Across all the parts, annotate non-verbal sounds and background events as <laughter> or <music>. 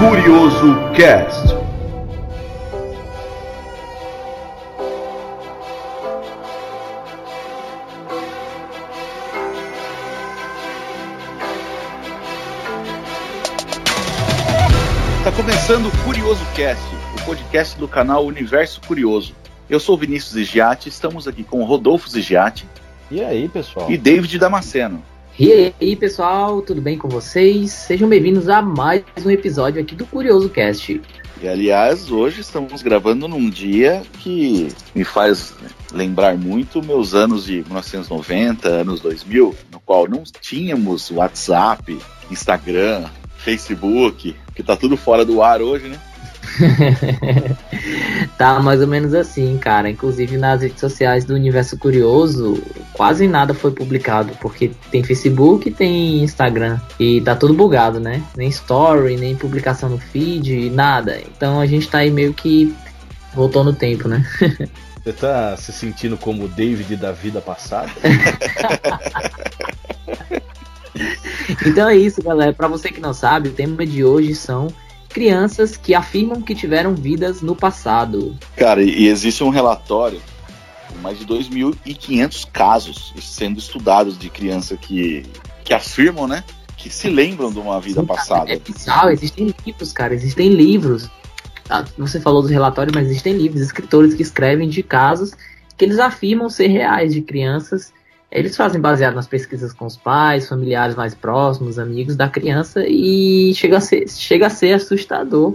Curioso Cast. Está começando o Curioso Cast, o podcast do canal Universo Curioso. Eu sou Vinícius Zigiati, estamos aqui com Rodolfo Zigiati. E aí, pessoal? E David Damasceno. E aí, pessoal, tudo bem com vocês? Sejam bem-vindos a mais um episódio aqui do Curioso Cast. E aliás, hoje estamos gravando num dia que me faz lembrar muito meus anos de 1990, anos 2000, no qual não tínhamos WhatsApp, Instagram, Facebook, que tá tudo fora do ar hoje, né? <laughs> tá mais ou menos assim, cara. Inclusive nas redes sociais do Universo Curioso, quase nada foi publicado, porque tem Facebook, tem Instagram e tá tudo bugado, né? Nem story, nem publicação no feed, nada. Então a gente tá aí meio que voltou no tempo, né? <laughs> Você tá se sentindo como o David da vida passada? <laughs> então é isso, galera. Para você que não sabe, o tema de hoje são crianças que afirmam que tiveram vidas no passado. Cara, e existe um relatório mais de 2.500 casos sendo estudados de crianças que, que afirmam, né? Que se lembram de uma vida Sim, passada. É bizarro, existem livros, cara, existem livros. Ah, você falou dos relatórios, mas existem livros, escritores que escrevem de casos que eles afirmam ser reais de crianças eles fazem baseado nas pesquisas com os pais, familiares mais próximos, amigos da criança e chega a ser, chega a ser assustador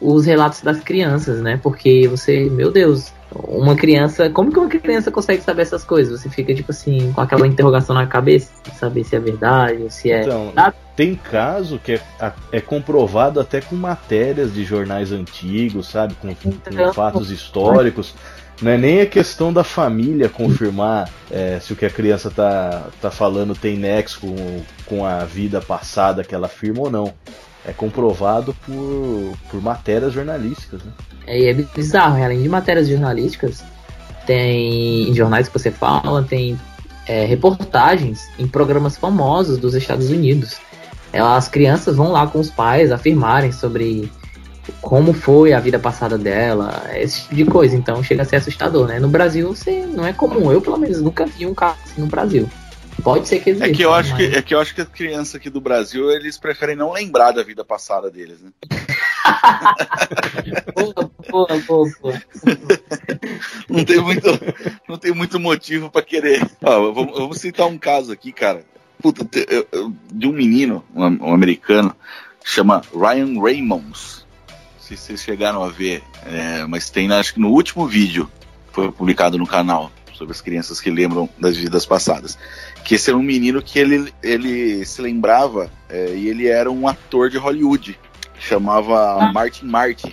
os relatos das crianças, né? Porque você, meu Deus, uma criança, como que uma criança consegue saber essas coisas? Você fica tipo assim com aquela interrogação na cabeça, saber se é verdade, se é. Então, tem caso que é, é comprovado até com matérias de jornais antigos, sabe, com, com então, fatos históricos. Não é nem a questão da família confirmar é, se o que a criança tá, tá falando tem nexo com, com a vida passada que ela afirma ou não. É comprovado por, por matérias jornalísticas, né? É, é bizarro, né? além de matérias jornalísticas, tem em jornais que você fala, tem é, reportagens em programas famosos dos Estados Unidos. As crianças vão lá com os pais afirmarem sobre como foi a vida passada dela, esse tipo de coisa. Então chega a ser assustador, né? No Brasil, você não é comum. Eu, pelo menos, nunca vi um caso assim no Brasil. Pode ser que exista. É que eu acho, mas... que, é que, eu acho que as crianças aqui do Brasil, eles preferem não lembrar da vida passada deles, né? <laughs> <laughs> boa, boa, boa, boa. não, tem muito, não tem muito motivo para querer. Ó, vamos, vamos citar um caso aqui, cara. Puta, de um menino, um, um americano, chama Ryan Raymonds se vocês chegaram a ver, é, mas tem acho que no último vídeo foi publicado no canal sobre as crianças que lembram das vidas passadas. Que esse era um menino que ele, ele se lembrava é, e ele era um ator de Hollywood. Chamava ah. Martin Martin.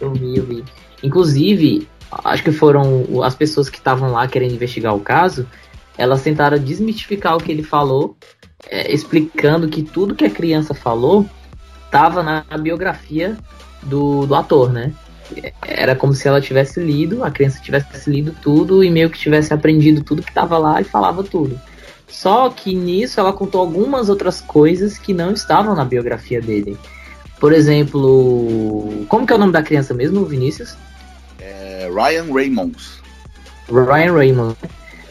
Eu vi, eu vi. Inclusive, acho que foram as pessoas que estavam lá querendo investigar o caso, elas tentaram desmistificar o que ele falou, é, explicando que tudo que a criança falou estava na biografia do, do ator, né? Era como se ela tivesse lido, a criança tivesse lido tudo e meio que tivesse aprendido tudo que estava lá e falava tudo. Só que nisso ela contou algumas outras coisas que não estavam na biografia dele. Por exemplo, como que é o nome da criança mesmo, Vinícius? É Ryan Raymonds. Ryan Raymonds.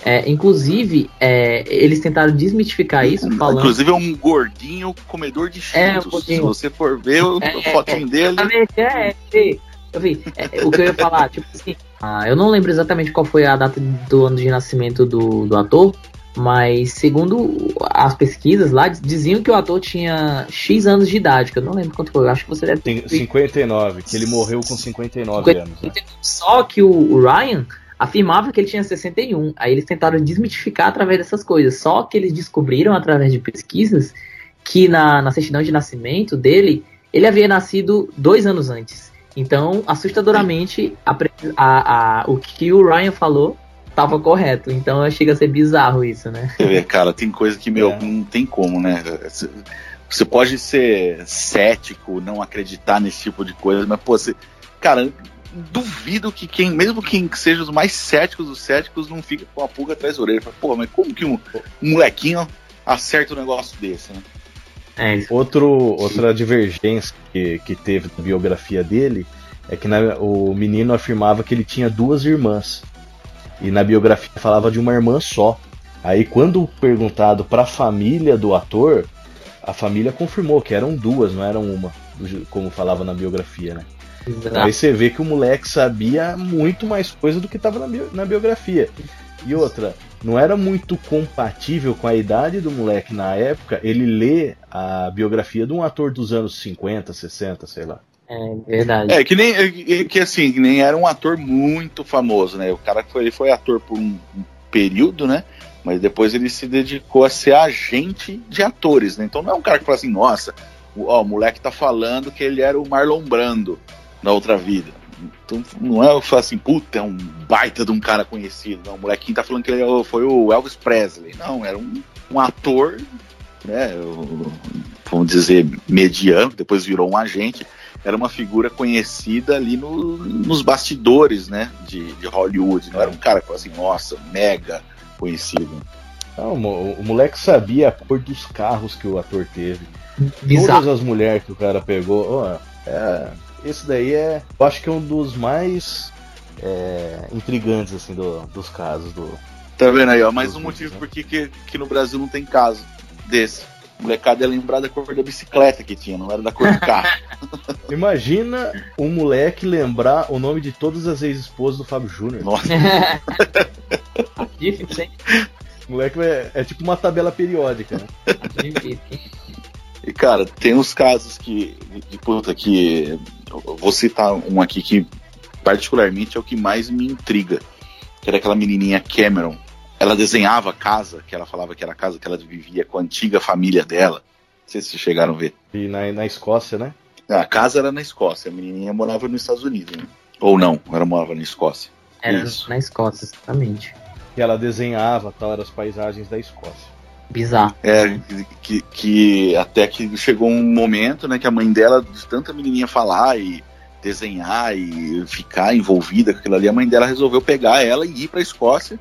É, inclusive, é, eles tentaram desmitificar isso falando. Inclusive é um gordinho comedor de é, cheetos. É, um Se você for ver o é, fotinho dele. É, é, eu vi. o que eu ia falar, tipo assim, ah, eu não lembro exatamente qual foi a data do ano de nascimento do, do ator, mas segundo as pesquisas lá, diziam que o ator tinha X anos de idade, que eu não lembro quanto foi. Eu acho que você deve ter. 59, que ele morreu com 59 50, anos. Né? Só que o Ryan afirmava que ele tinha 61. Aí eles tentaram desmitificar através dessas coisas. Só que eles descobriram através de pesquisas que na, na certidão de nascimento dele, ele havia nascido dois anos antes. Então, assustadoramente, a, a, a, o que o Ryan falou estava correto. Então, chega a ser bizarro isso, né? Cara, tem coisa que, meu, é. não tem como, né? Você pode ser cético, não acreditar nesse tipo de coisa, mas, pô, você. Cara, duvido que quem, mesmo quem seja os mais céticos dos céticos, não fica com a pulga atrás da orelha. Pô, mas como que um, um molequinho acerta um negócio desse, né? É Outro, outra divergência que, que teve na biografia dele é que na, o menino afirmava que ele tinha duas irmãs. E na biografia falava de uma irmã só. Aí quando perguntado para a família do ator, a família confirmou que eram duas, não eram uma, como falava na biografia, né? Exato. Aí você vê que o moleque sabia muito mais coisa do que estava na, bio, na biografia. E outra, não era muito compatível com a idade do moleque na época ele ler a biografia de um ator dos anos 50, 60, sei lá. É verdade. É, que nem, é, que, assim, que nem era um ator muito famoso, né? O cara foi, ele foi ator por um, um período, né? Mas depois ele se dedicou a ser agente de atores, né? Então não é um cara que fala assim, nossa, ó, o moleque tá falando que ele era o Marlon Brando na outra vida. Então não é falar assim, puta, é um baita de um cara conhecido. Não, o molequinho tá falando que ele é foi o Elvis Presley. Não, era um, um ator, né? Vamos dizer, mediano, depois virou um agente. Era uma figura conhecida ali no, nos bastidores, né? De, de Hollywood. Não era um cara que falou assim, nossa, mega conhecido. Não, o moleque sabia a cor dos carros que o ator teve. Bizarro. Todas as mulheres que o cara pegou. Oh, é, esse daí é. Eu acho que é um dos mais é, intrigantes assim, do, dos casos do. Tá vendo aí, ó? Mais um motivo né? por que, que no Brasil não tem caso desse. O molecada é lembrar da cor da bicicleta que tinha, não era da cor do carro. <laughs> Imagina um moleque lembrar o nome de todas as ex-esposas do Fábio Júnior. Nossa. <laughs> Difícil, hein? O moleque é, é, tipo uma tabela periódica, né? E cara, tem uns casos que. De puta, que. Vou citar um aqui que particularmente é o que mais me intriga. Que era aquela menininha Cameron. Ela desenhava a casa, que ela falava que era a casa que ela vivia com a antiga família dela. Não sei se vocês chegaram a ver. E na, na Escócia, né? A casa era na Escócia, a menininha morava nos Estados Unidos. Né? Ou não, ela morava na Escócia. Era Isso. na Escócia, exatamente. E ela desenhava tal, as paisagens da Escócia. Bizarro. É, que, que até que chegou um momento, né, que a mãe dela, de tanta menininha falar e desenhar e ficar envolvida com aquilo ali, a mãe dela resolveu pegar ela e ir para a Escócia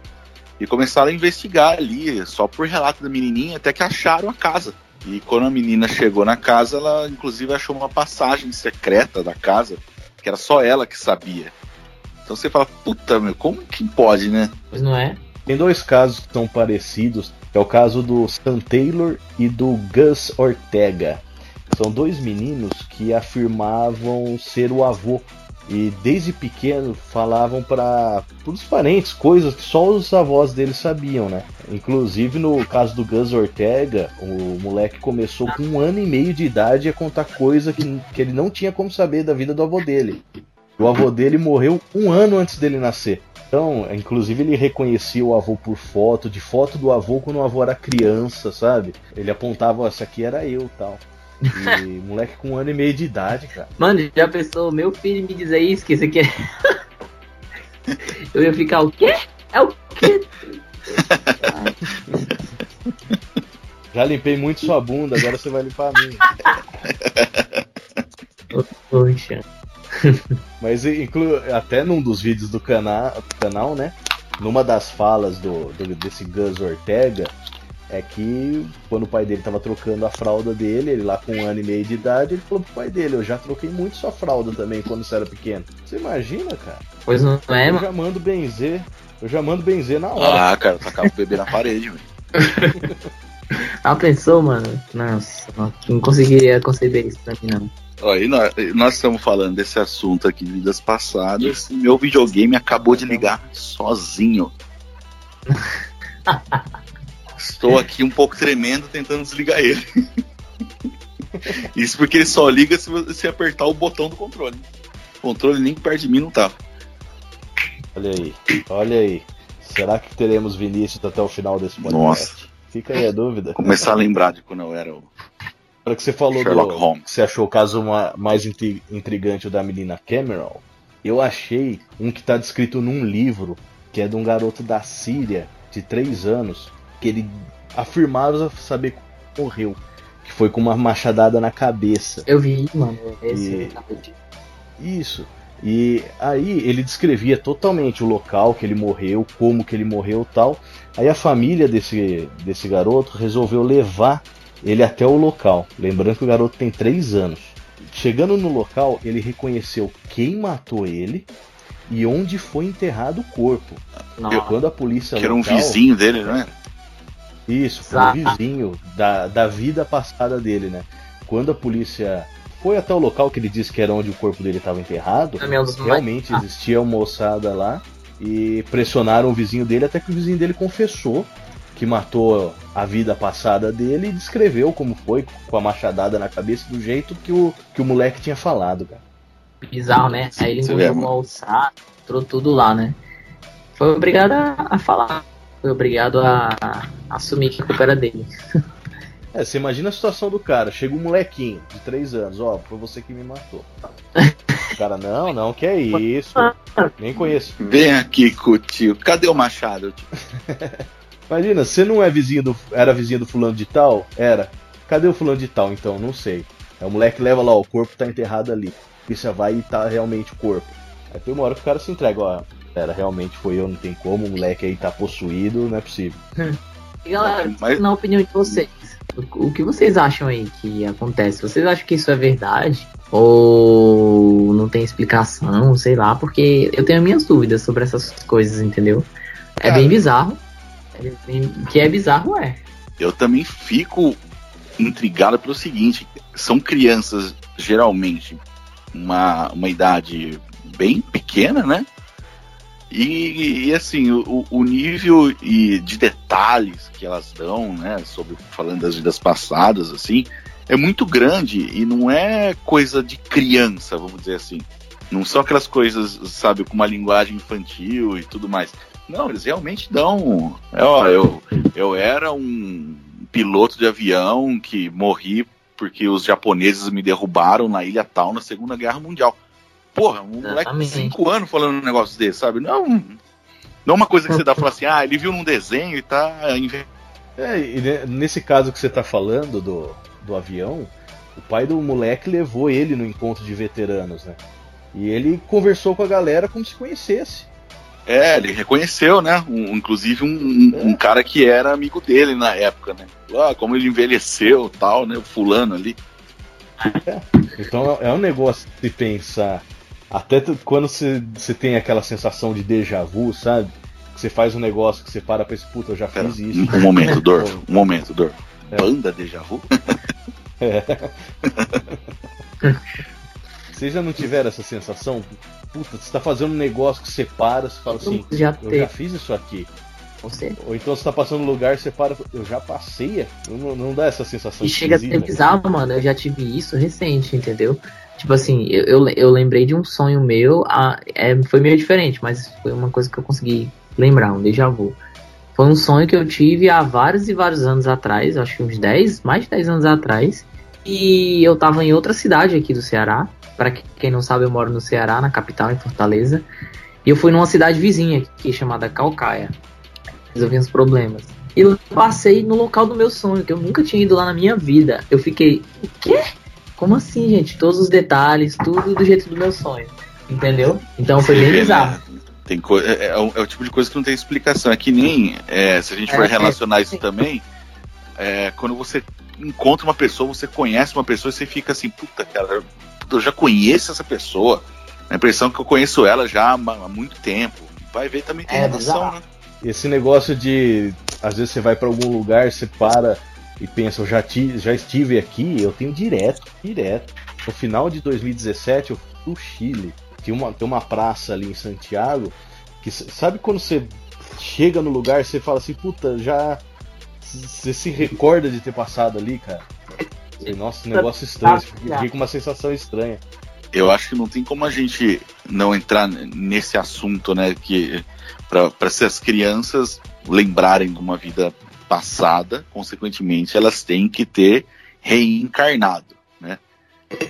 e começaram a investigar ali, só por relato da menininha, até que acharam a casa. E quando a menina chegou na casa, ela inclusive achou uma passagem secreta da casa, que era só ela que sabia. Então você fala, puta, meu, como que pode, né? Pois não é? Tem dois casos que são parecidos, é o caso do Sam Taylor e do Gus Ortega. São dois meninos que afirmavam ser o avô e desde pequeno falavam para os parentes coisas que só os avós deles sabiam, né? Inclusive no caso do Gus Ortega, o moleque começou com um ano e meio de idade a contar coisa que, que ele não tinha como saber da vida do avô dele. O avô dele morreu um ano antes dele nascer. Então, inclusive ele reconhecia o avô por foto, de foto do avô quando o avô era criança, sabe? Ele apontava, essa aqui era eu tal. E <laughs> moleque com um ano e meio de idade, cara. Mano, já pensou, meu filho me dizer isso, que isso aqui é. <laughs> Eu ia ficar o quê? É o quê? <laughs> Já limpei muito sua bunda, agora você vai limpar a minha. Poxa. <laughs> Mas inclu... até num dos vídeos do canal, canal, né? Numa das falas do, do, desse Gus Ortega, é que quando o pai dele tava trocando a fralda dele, ele lá com um ano e meio de idade, ele falou pro pai dele, eu já troquei muito sua fralda também quando você era pequeno. Você imagina, cara? Pois não é, Eu já mando benzer, eu já mando benzer na hora. Ah, cara, tacar o bebê na parede, velho. <laughs> ah, pensou, mano? Nossa, não conseguiria conceber isso pra mim, não. Aí nós, nós, estamos falando desse assunto aqui de vidas passadas e meu videogame acabou de ligar sozinho. <laughs> Estou aqui um pouco tremendo tentando desligar ele. Isso porque ele só liga se você apertar o botão do controle. O controle nem perto de mim não tá. Olha aí, olha aí. Será que teremos Vinícius até o final desse podcast? Nossa. Fica aí a dúvida. Começar a lembrar de quando eu era o Agora que você falou Sherlock do. Holmes. Você achou o caso mais intrigante o da menina Cameron? Eu achei um que está descrito num livro que é de um garoto da Síria de 3 anos que ele afirmava saber que morreu. Que foi com uma machadada na cabeça. Eu vi, mano. Esse e... Isso. E aí ele descrevia totalmente o local que ele morreu, como que ele morreu tal. Aí a família desse, desse garoto resolveu levar ele até o local. Lembrando que o garoto tem 3 anos. Chegando no local, ele reconheceu quem matou ele e onde foi enterrado o corpo. Quando a polícia que local, era um vizinho dele, não é? Isso, foi um vizinho da, da vida passada dele, né? Quando a polícia foi até o local que ele disse que era onde o corpo dele estava enterrado, realmente existia uma moçada lá e pressionaram o vizinho dele até que o vizinho dele confessou que matou a vida passada dele e descreveu como foi com a machadada na cabeça do jeito que o, que o moleque tinha falado, cara. Bizarro, né? Aí ele engoliu o alçado, entrou tudo lá, né? Foi obrigado a, a falar. Foi obrigado a, a, assumir que a culpa era dele. <laughs> É, você imagina a situação do cara. Chega um molequinho de 3 anos, ó, foi você que me matou. O cara, não, não, que é isso. Nem conheço. Vem aqui, Cutil. Cadê o machado? <laughs> Imagina, você não é vizinho do. Era vizinho do fulano de tal? Era. Cadê o fulano de tal então? Não sei. É o moleque leva lá, ó, o corpo tá enterrado ali. Isso vai e tá realmente o corpo. Aí foi uma hora que o cara se entrega, ó. Era, realmente foi eu, não tem como, o moleque aí tá possuído, não é possível. E <laughs> galera, Mas... na opinião de vocês, o, o que vocês acham aí que acontece? Vocês acham que isso é verdade? Ou não tem explicação, sei lá, porque eu tenho minhas dúvidas sobre essas coisas, entendeu? É Cara, bem bizarro. Que é bizarro, é. Eu também fico intrigado pelo seguinte: são crianças, geralmente, uma, uma idade bem pequena, né? E, e assim, o, o, nível e de detalhes que elas dão, né, sobre falando das vidas passadas, assim, é muito grande e não é coisa de criança, vamos dizer assim. Não são aquelas coisas, sabe, com uma linguagem infantil e tudo mais. Não, eles realmente dão. Ó, eu, eu era um piloto de avião que morri porque os japoneses me derrubaram na ilha tal na Segunda Guerra Mundial. Porra, um Exatamente. moleque de 5 anos falando um negócio desse, sabe? Não, não é uma coisa que você dá pra falar assim, ah, ele viu num desenho e tá. É, e nesse caso que você tá falando do, do avião, o pai do moleque levou ele no encontro de veteranos, né? E ele conversou com a galera como se conhecesse. É, ele reconheceu, né? Um, inclusive um, um, é. cara que era amigo dele na época, né? Ah, como ele envelheceu tal, né? O fulano ali. <laughs> Então é um negócio de pensar. Até quando você, tem aquela sensação de déjà vu, sabe? Que você faz um negócio que você para pra esse puta, eu já fiz Pera, isso. Um momento, <laughs> Dor. Um momento, Dor. É. Banda déjà vu? <laughs> É. Vocês já não tiveram essa sensação? Puta, você tá fazendo um negócio que você para, você fala assim, já eu já fiz isso aqui. Você. Ou então você tá passando um lugar, você para, eu já passei, não, não dá essa sensação. E chega a ser bizarro, mano, eu já tive isso recente, entendeu? Tipo assim, eu, eu, eu lembrei de um sonho meu, a, é, foi meio diferente, mas foi uma coisa que eu consegui lembrar, um déjà vu. Foi um sonho que eu tive há vários e vários anos atrás, acho que uns 10, mais de 10 anos atrás. E eu tava em outra cidade aqui do Ceará. Para quem não sabe, eu moro no Ceará, na capital, em Fortaleza. E eu fui numa cidade vizinha aqui chamada Calcaia. Resolvi uns problemas. E passei no local do meu sonho, que eu nunca tinha ido lá na minha vida. Eu fiquei, o quê? Como assim, gente? Todos os detalhes, tudo do jeito do meu sonho. Entendeu? Então foi bem bizarro. Tem é, é, o, é, o tipo de coisa que não tem explicação. É que nem, é, se a gente for é, relacionar isso também, é, quando você encontra uma pessoa, você conhece uma pessoa e você fica assim, puta, cara, eu já conheço essa pessoa. A impressão que eu conheço ela já há muito tempo. Vai ver também tem é, relação, né? Esse negócio de às vezes você vai para algum lugar, você para e pensa, eu já, ti, já estive aqui, eu tenho direto, direto. No final de 2017 eu fui pro Chile. Tem uma, tem uma praça ali em Santiago que sabe quando você chega no lugar, você fala assim, puta, já você se recorda de ter passado ali, cara? Nossa, negócio estranho, fiquei com uma sensação estranha. Eu acho que não tem como a gente não entrar nesse assunto, né? Que para essas crianças lembrarem de uma vida passada, consequentemente, elas têm que ter reencarnado, né?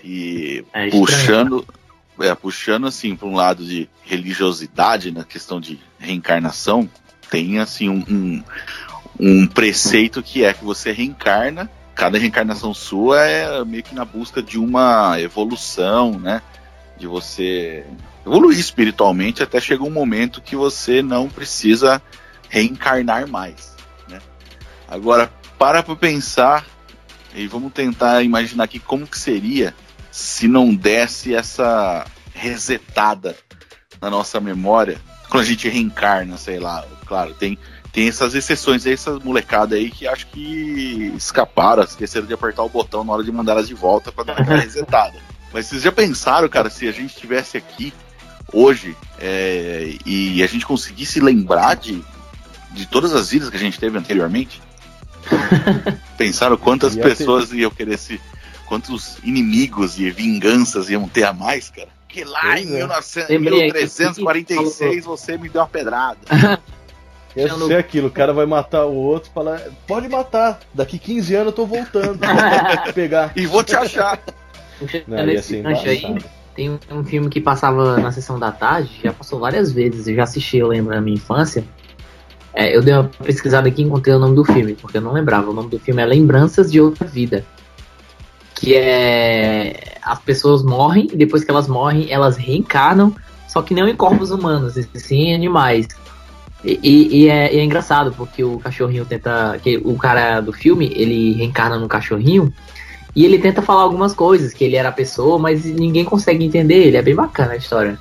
E é puxando, é, puxando assim para um lado de religiosidade na questão de reencarnação, tem assim um, um, um preceito que é que você reencarna cada reencarnação sua é meio que na busca de uma evolução, né? De você evoluir espiritualmente até chegar um momento que você não precisa reencarnar mais, né? Agora, para para pensar e vamos tentar imaginar aqui como que seria se não desse essa resetada na nossa memória quando a gente reencarna, sei lá. Claro, tem, tem essas exceções aí, essas molecadas aí que acho que escaparam, esqueceram de apertar o botão na hora de mandar elas de volta para dar aquela <laughs> resetada. Mas vocês já pensaram, cara, se a gente estivesse aqui hoje é, e a gente conseguisse lembrar de, de todas as vidas que a gente teve anteriormente? <laughs> Pensaram quantas pessoas ter... iam querer se. quantos inimigos e vinganças iam ter a mais, cara? Que lá pois em é. 1900, 1346 você me deu uma pedrada. <laughs> Eu sei aquilo, o cara vai matar o outro e falar, pode matar, daqui 15 anos eu tô voltando. <laughs> pegar. E vou te achar. Não, Nesse gancho aí, tem um, um, filme que passava na sessão da tarde, já passou várias vezes, eu já assisti, eu lembro, na minha infância. É, eu dei uma pesquisada aqui e encontrei o nome do filme, porque eu não lembrava. O nome do filme é Lembranças de Outra Vida. Que é. As pessoas morrem e depois que elas morrem, elas reencarnam, só que não em corpos humanos, e sim em animais. E, e, e, é, e, é, engraçado, porque o cachorrinho tenta. Que o cara do filme, ele reencarna no cachorrinho e ele tenta falar algumas coisas, que ele era a pessoa, mas ninguém consegue entender ele. É bem bacana a história.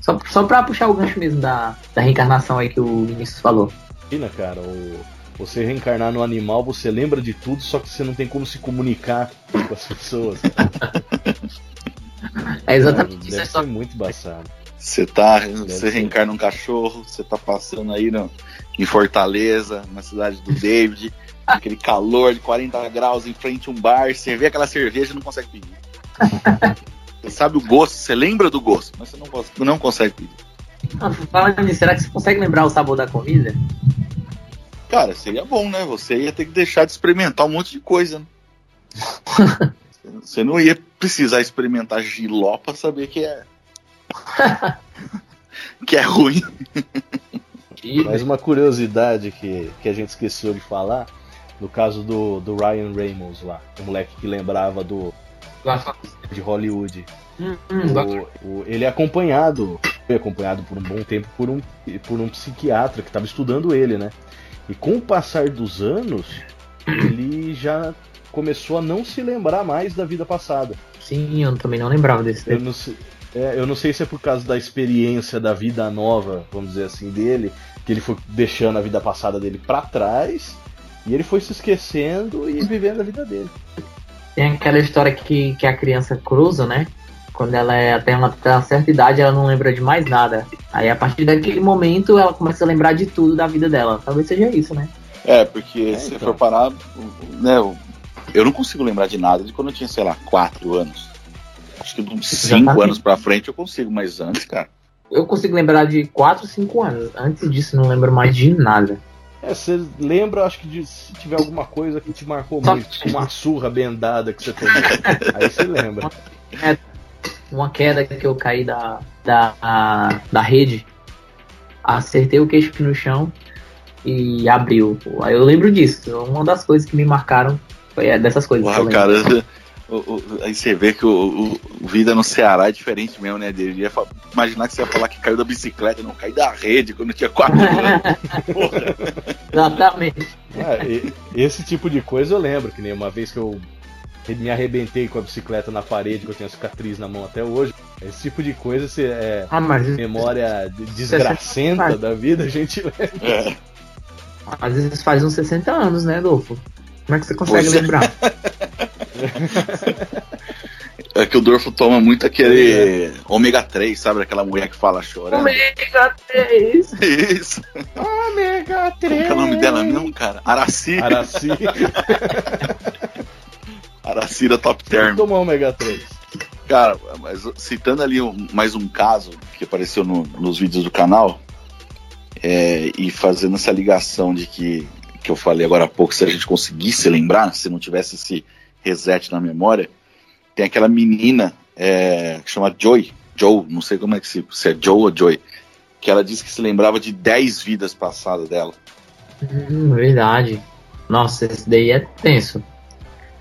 Só, só pra puxar o gancho mesmo da, da reencarnação aí que o Vinícius falou. Imagina, cara, o, você reencarnar no animal, você lembra de tudo, só que você não tem como se comunicar com as pessoas. <laughs> é exatamente Deve isso. Deve ser muito baçado. Você tá, você reencarna um cachorro, você tá passando aí no, em Fortaleza, na cidade do David, <laughs> aquele calor de 40 graus em frente a um bar, você vê aquela cerveja e não consegue pedir. <laughs> Você sabe o gosto, você lembra do gosto, mas você não, não consegue pedir. Ah, falando nisso, será que você consegue lembrar o sabor da comida? Cara, seria bom, né? Você ia ter que deixar de experimentar um monte de coisa. Né? <laughs> você não ia precisar experimentar giló pra saber que é. <laughs> que é ruim. Mas uma curiosidade que, que a gente esqueceu de falar, no caso do, do Ryan Reynolds lá, o moleque que lembrava do de Hollywood. Hum, hum, o, o, ele é acompanhado, foi acompanhado por um bom tempo por um, por um psiquiatra que estava estudando ele, né? E com o passar dos anos, ele já começou a não se lembrar mais da vida passada. Sim, eu também não lembrava desse. Eu não, é, eu não sei se é por causa da experiência da vida nova, vamos dizer assim, dele, que ele foi deixando a vida passada dele para trás e ele foi se esquecendo e vivendo a vida dele. Tem aquela história que, que a criança cruza, né? Quando ela é até uma, até uma certa idade, ela não lembra de mais nada. Aí a partir daquele momento ela começa a lembrar de tudo da vida dela. Talvez seja isso, né? É, porque é, se então. for parar, né, eu não consigo lembrar de nada de quando eu tinha, sei lá, 4 anos. Acho que de uns 5 anos pra frente eu consigo, mas antes, cara. Eu consigo lembrar de 4, 5 anos. Antes disso, não lembro mais de nada. É, você lembra, acho que de, se tiver alguma coisa que te marcou muito, uma surra bendada que você tomou. <laughs> aí você lembra. É, uma queda que eu caí da, da, a, da rede, acertei o queixo no chão e abriu. Aí eu lembro disso. Uma das coisas que me marcaram foi dessas coisas. Uau, cara, o, o, aí você vê que o, o, Vida no Ceará é diferente mesmo, né? Ele ia imaginar que você ia falar que caiu da bicicleta, não caiu da rede quando tinha quatro anos. <laughs> Exatamente. Ah, esse tipo de coisa eu lembro, que nem uma vez que eu me arrebentei com a bicicleta na parede, que eu tenho cicatriz na mão até hoje. Esse tipo de coisa, se é ah, mas... memória desgracenta da vida, a gente lembra. É. Às vezes faz uns 60 anos, né, Adolfo? Como é que você consegue você... lembrar? <laughs> É que o Dorfo toma muito aquele é. ômega 3, sabe? Aquela mulher que fala chorando. Ômega 3! <laughs> Isso! Ômega 3! Como é o nome dela mesmo, cara? Araci. Araci. <laughs> Aracira Top Term. Toma ômega 3. Cara, mas citando ali um, mais um caso que apareceu no, nos vídeos do canal, é, e fazendo essa ligação de que, que eu falei agora há pouco, se a gente conseguisse lembrar, se não tivesse esse reset na memória, tem aquela menina é, que chama Joy, Joe, não sei como é que se, se é Joe ou Joy, que ela disse que se lembrava de 10 vidas passadas dela. Hum, verdade. Nossa, esse daí é tenso.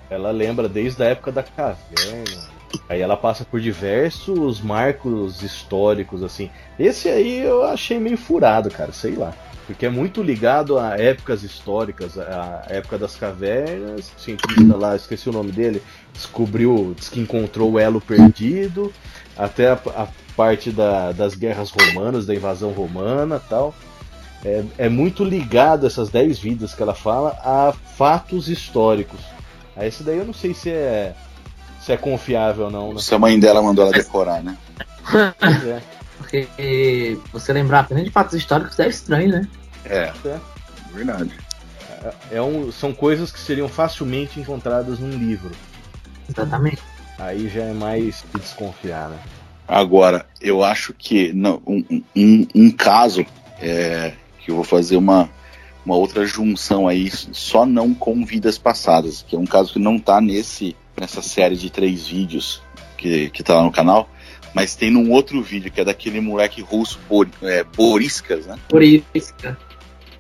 Ela lembra desde a época da caverna. Aí ela passa por diversos marcos históricos, assim. Esse aí eu achei meio furado, cara, sei lá. Porque é muito ligado a épocas históricas, a época das cavernas. O cientista lá, esqueci o nome dele, descobriu, disse que encontrou o elo perdido, até a, a parte da, das guerras romanas, da invasão romana tal. É, é muito ligado essas 10 vidas que ela fala a fatos históricos. Aí esse daí eu não sei se é se é confiável ou não. Né? Se a mãe dela mandou ela decorar, né? <laughs> é. Porque você lembrar apenas de fatos históricos é estranho, né? É, é. verdade. É, é um, são coisas que seriam facilmente encontradas num livro. Exatamente. Aí já é mais de desconfiar, né? Agora, eu acho que não, um, um, um caso é, que eu vou fazer uma, uma outra junção aí, só não com vidas passadas, que é um caso que não tá nesse nessa série de três vídeos que, que tá lá no canal, mas tem num outro vídeo que é daquele moleque russo Bor, é, Boriskas, né? Boriskas.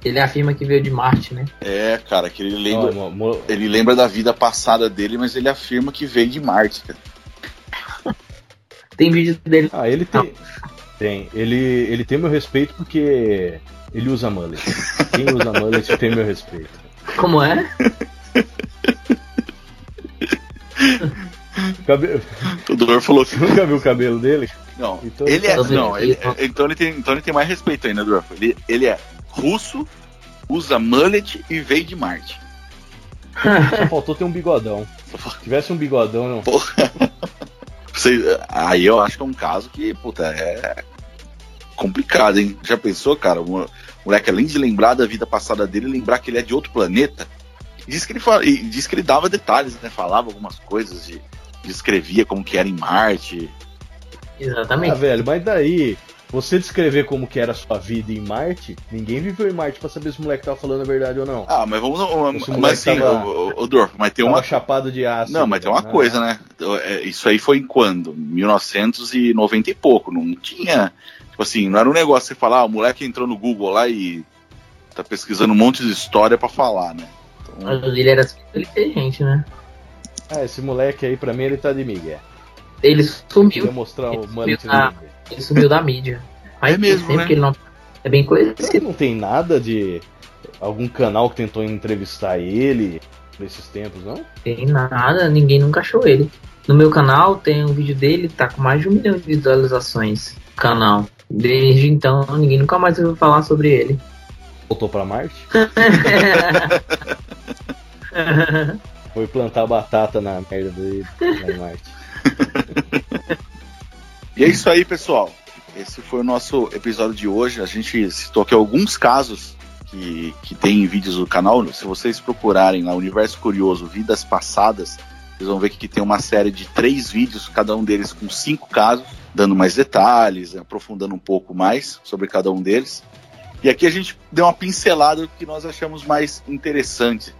Ele afirma que veio de Marte, né? É, cara, que ele lembra, oh, ele lembra da vida passada dele, mas ele afirma que veio de Marte, cara. tem vídeo dele. Ah, ele tem. Não. Tem. Ele, ele tem meu respeito porque ele usa mullet. Quem usa mullet tem meu respeito. Como é? <laughs> Cabelo... O Dor falou que. Nunca viu o cabelo dele? Não. Então ele, é. Não, ele, então, ele tem, então ele tem mais respeito ainda, Dorfo. Ele, ele é russo, usa mullet e veio de Marte. <laughs> Só faltou ter um bigodão. Se tivesse um bigodão, não. Porra. <laughs> Aí eu acho que é um caso que, puta, é complicado, hein? Já pensou, cara? O moleque, além de lembrar da vida passada dele, lembrar que ele é de outro planeta. Diz que ele, fala, diz que ele dava detalhes, né? Falava algumas coisas, de, descrevia como que era em Marte. Exatamente. Ah, velho, mas daí, você descrever como que era a sua vida em Marte, ninguém viveu em Marte pra saber se o moleque tava falando a verdade ou não. Ah, mas vamos. Mas sim, tava, o, o, Dorf, mas tem uma. chapado de aço. Não, mas tem uma né? coisa, né? É, isso aí foi em quando? 1990 e pouco. Não tinha. Tipo assim, não era um negócio você falar, ah, o moleque entrou no Google lá e tá pesquisando um monte de história para falar, né? Então... Ele era super inteligente, né? Ah, esse moleque aí, pra mim, ele tá de Miguel. Ele sumiu. mostrar ele o sumiu, da, ele sumiu da mídia. Mas é mesmo, né? que ele não. É bem conhecido. Não tem nada de algum canal que tentou entrevistar ele nesses tempos, não? Tem nada, ninguém nunca achou ele. No meu canal tem um vídeo dele, tá com mais de um milhão de visualizações. Canal. Desde então, ninguém nunca mais ouviu falar sobre ele. Voltou pra Marte? <laughs> Foi plantar batata na merda dele na Marte. E é isso aí, pessoal. Esse foi o nosso episódio de hoje. A gente citou aqui alguns casos que, que tem em vídeos do canal. Se vocês procurarem lá Universo Curioso, Vidas Passadas, vocês vão ver que tem uma série de três vídeos, cada um deles com cinco casos, dando mais detalhes, aprofundando um pouco mais sobre cada um deles. E aqui a gente deu uma pincelada do que nós achamos mais interessante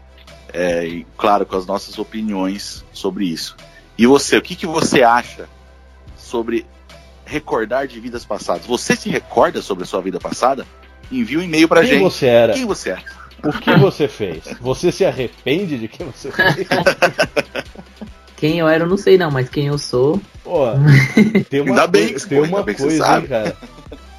é, e, claro, com as nossas opiniões sobre isso. E você, o que, que você acha sobre recordar de vidas passadas? Você se recorda sobre a sua vida passada? Envie um e-mail pra quem gente. Quem você era? Quem você era? O que você fez? Você se arrepende de quem você fez? <laughs> Quem eu era, eu não sei não, mas quem eu sou. Pô, tem uma, bem tem uma coisa, hein, cara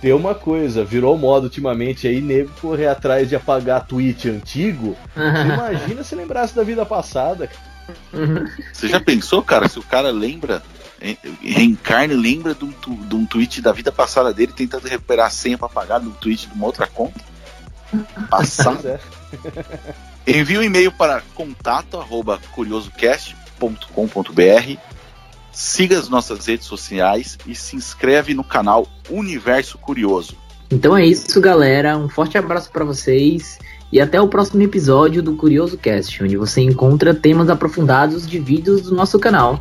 tem uma coisa, virou moda ultimamente aí, nego correr atrás de apagar tweet antigo. imagina se lembrasse da vida passada. Você já pensou, cara, se o cara lembra, reencarna e lembra de um, de um tweet da vida passada dele, tentando recuperar a senha para apagar do tweet de uma outra conta? Passada. <laughs> É. Envie um e-mail para contato@curiosocast.com.br siga as nossas redes sociais e se inscreve no canal Universo Curioso. Então é isso, galera. Um forte abraço para vocês e até o próximo episódio do Curioso Cast, onde você encontra temas aprofundados de vídeos do nosso canal.